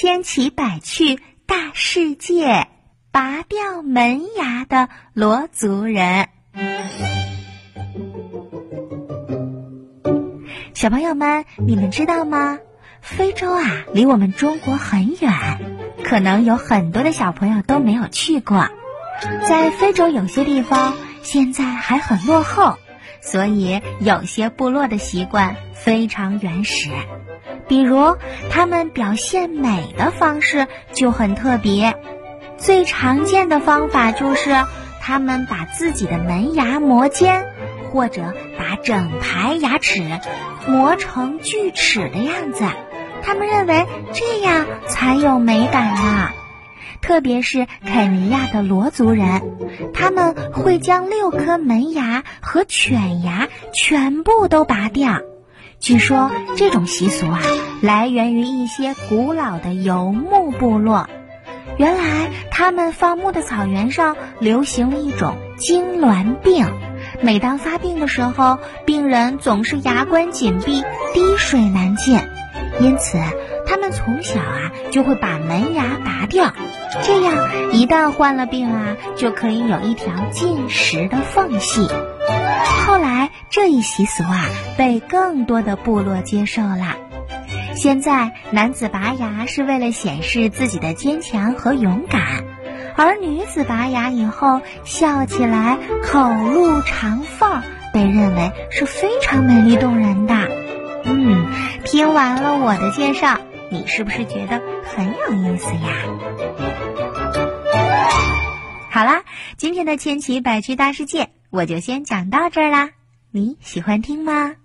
千奇百趣大世界，拔掉门牙的罗族人。小朋友们，你们知道吗？非洲啊，离我们中国很远，可能有很多的小朋友都没有去过。在非洲有些地方现在还很落后，所以有些部落的习惯非常原始。比如，他们表现美的方式就很特别。最常见的方法就是，他们把自己的门牙磨尖，或者把整排牙齿磨成锯齿的样子。他们认为这样才有美感呢。特别是肯尼亚的罗族人，他们会将六颗门牙和犬牙全部都拔掉。据说这种习俗啊，来源于一些古老的游牧部落。原来他们放牧的草原上流行了一种痉挛病，每当发病的时候，病人总是牙关紧闭，滴水难进。因此，他们从小啊就会把门牙拔掉，这样一旦患了病啊，就可以有一条进食的缝隙。后，这一习俗啊被更多的部落接受了。现在，男子拔牙是为了显示自己的坚强和勇敢，而女子拔牙以后笑起来口露长缝，被认为是非常美丽动人的。嗯，听完了我的介绍，你是不是觉得很有意思呀？好啦，今天的千奇百趣大世界。我就先讲到这儿啦，你喜欢听吗？